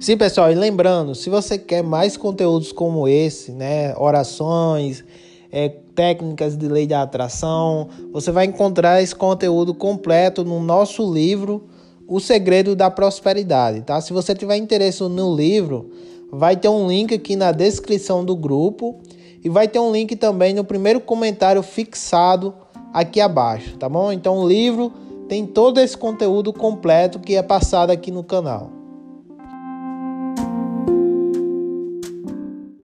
Sim, pessoal, e lembrando, se você quer mais conteúdos como esse, né, orações, é, técnicas de lei da atração, você vai encontrar esse conteúdo completo no nosso livro O Segredo da Prosperidade, tá? Se você tiver interesse no livro, vai ter um link aqui na descrição do grupo e vai ter um link também no primeiro comentário fixado aqui abaixo, tá bom? Então o livro tem todo esse conteúdo completo que é passado aqui no canal.